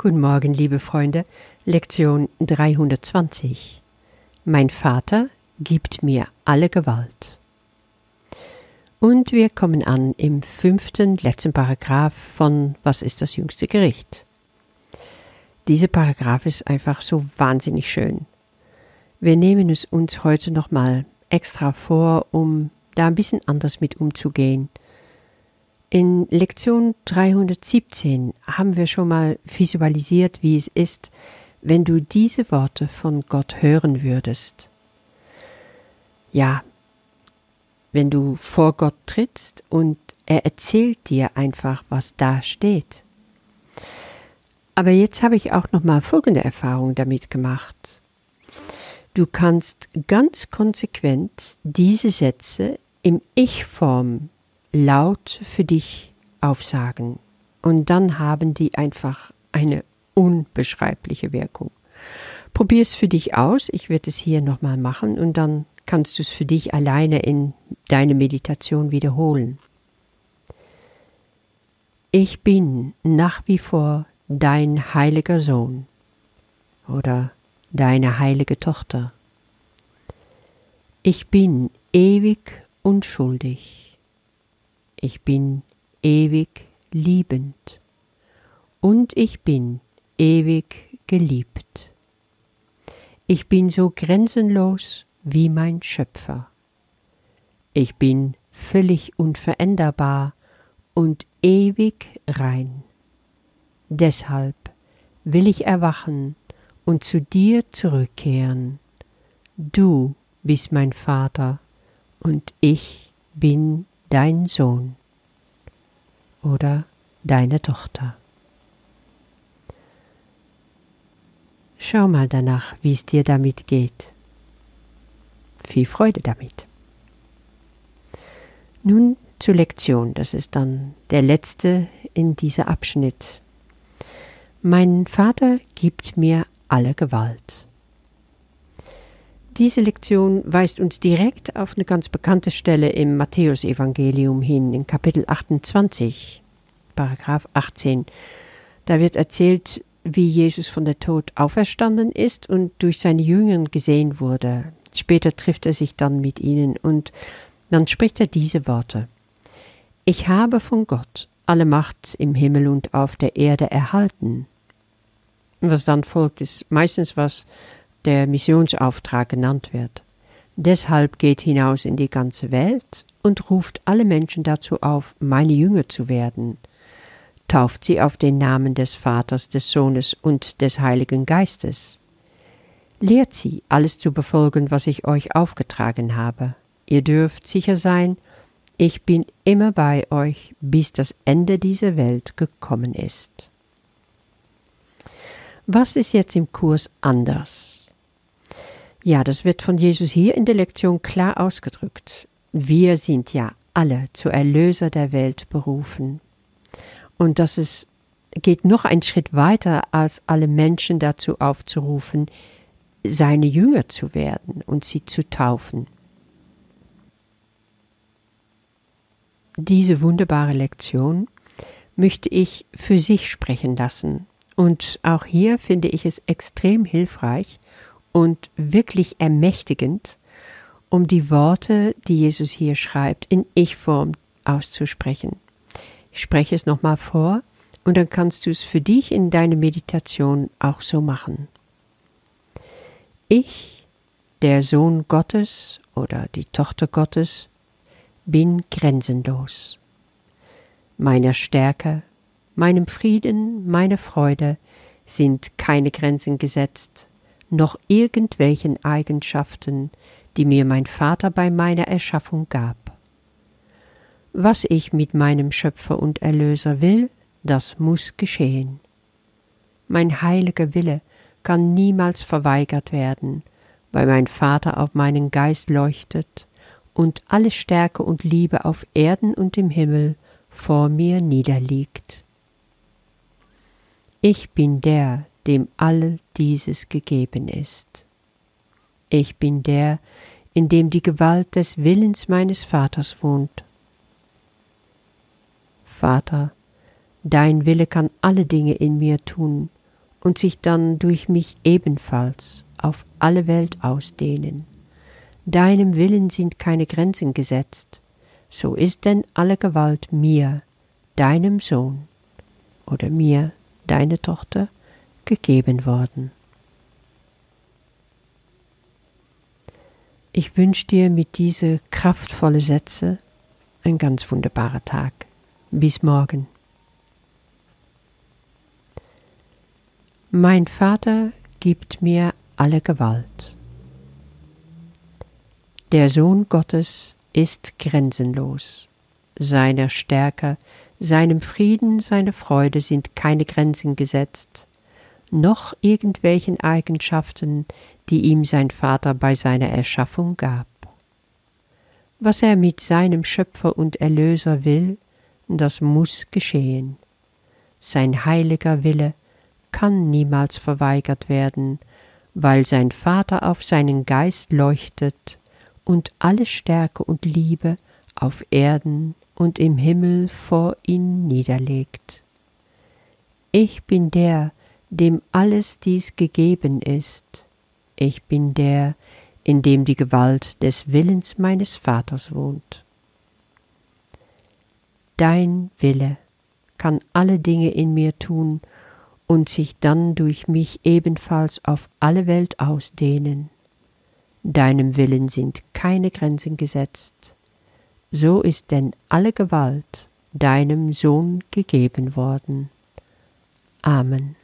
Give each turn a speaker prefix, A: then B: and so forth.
A: Guten Morgen, liebe Freunde. Lektion 320. Mein Vater gibt mir alle Gewalt. Und wir kommen an im fünften letzten Paragraph von Was ist das jüngste Gericht? Dieser Paragraph ist einfach so wahnsinnig schön. Wir nehmen es uns heute nochmal extra vor, um da ein bisschen anders mit umzugehen – in Lektion 317 haben wir schon mal visualisiert, wie es ist, wenn du diese Worte von Gott hören würdest. Ja, wenn du vor Gott trittst und er erzählt dir einfach, was da steht. Aber jetzt habe ich auch noch mal folgende Erfahrung damit gemacht. Du kannst ganz konsequent diese Sätze im Ich-Form laut für dich aufsagen. Und dann haben die einfach eine unbeschreibliche Wirkung. Probier es für dich aus. Ich werde es hier nochmal machen und dann kannst du es für dich alleine in deine Meditation wiederholen. Ich bin nach wie vor dein heiliger Sohn oder deine heilige Tochter. Ich bin ewig unschuldig ich bin ewig liebend und ich bin ewig geliebt. Ich bin so grenzenlos wie mein Schöpfer. Ich bin völlig unveränderbar und ewig rein. Deshalb will ich erwachen und zu dir zurückkehren. Du bist mein Vater und ich bin dein Sohn oder deine Tochter. Schau mal danach, wie es dir damit geht. Viel Freude damit. Nun zur Lektion, das ist dann der letzte in dieser Abschnitt. Mein Vater gibt mir alle Gewalt. Diese Lektion weist uns direkt auf eine ganz bekannte Stelle im Matthäusevangelium hin, in Kapitel 28, Paragraph 18. Da wird erzählt, wie Jesus von der Tod auferstanden ist und durch seine Jünger gesehen wurde. Später trifft er sich dann mit ihnen und dann spricht er diese Worte. Ich habe von Gott alle Macht im Himmel und auf der Erde erhalten. Was dann folgt, ist meistens was der Missionsauftrag genannt wird. Deshalb geht hinaus in die ganze Welt und ruft alle Menschen dazu auf, meine Jünger zu werden. Tauft sie auf den Namen des Vaters, des Sohnes und des Heiligen Geistes. Lehrt sie, alles zu befolgen, was ich euch aufgetragen habe. Ihr dürft sicher sein, ich bin immer bei euch, bis das Ende dieser Welt gekommen ist. Was ist jetzt im Kurs anders? Ja, das wird von Jesus hier in der Lektion klar ausgedrückt. Wir sind ja alle zu Erlöser der Welt berufen. Und das ist, geht noch einen Schritt weiter, als alle Menschen dazu aufzurufen, seine Jünger zu werden und sie zu taufen. Diese wunderbare Lektion möchte ich für sich sprechen lassen. Und auch hier finde ich es extrem hilfreich, und wirklich ermächtigend, um die Worte, die Jesus hier schreibt, in Ich-Form auszusprechen. Ich spreche es nochmal vor und dann kannst du es für dich in deine Meditation auch so machen. Ich, der Sohn Gottes oder die Tochter Gottes, bin grenzenlos. Meiner Stärke, meinem Frieden, meiner Freude sind keine Grenzen gesetzt noch irgendwelchen Eigenschaften, die mir mein Vater bei meiner Erschaffung gab. Was ich mit meinem Schöpfer und Erlöser will, das muss geschehen. Mein heiliger Wille kann niemals verweigert werden, weil mein Vater auf meinen Geist leuchtet und alle Stärke und Liebe auf Erden und im Himmel vor mir niederliegt. Ich bin der, dem all dieses gegeben ist. Ich bin der, in dem die Gewalt des Willens meines Vaters wohnt. Vater, dein Wille kann alle Dinge in mir tun, und sich dann durch mich ebenfalls auf alle Welt ausdehnen. Deinem Willen sind keine Grenzen gesetzt, so ist denn alle Gewalt mir, deinem Sohn oder mir, deine Tochter, gegeben worden. Ich wünsche dir mit diese kraftvolle Sätze ein ganz wunderbarer Tag. Bis morgen. Mein Vater gibt mir alle Gewalt. Der Sohn Gottes ist grenzenlos. Seiner Stärke, seinem Frieden, seiner Freude sind keine Grenzen gesetzt, noch irgendwelchen Eigenschaften, die ihm sein Vater bei seiner Erschaffung gab. Was er mit seinem Schöpfer und Erlöser will, das muss geschehen. Sein heiliger Wille kann niemals verweigert werden, weil sein Vater auf seinen Geist leuchtet und alle Stärke und Liebe auf Erden und im Himmel vor ihn niederlegt. Ich bin der, dem alles dies gegeben ist. Ich bin der, in dem die Gewalt des Willens meines Vaters wohnt. Dein Wille kann alle Dinge in mir tun und sich dann durch mich ebenfalls auf alle Welt ausdehnen. Deinem Willen sind keine Grenzen gesetzt, so ist denn alle Gewalt deinem Sohn gegeben worden. Amen.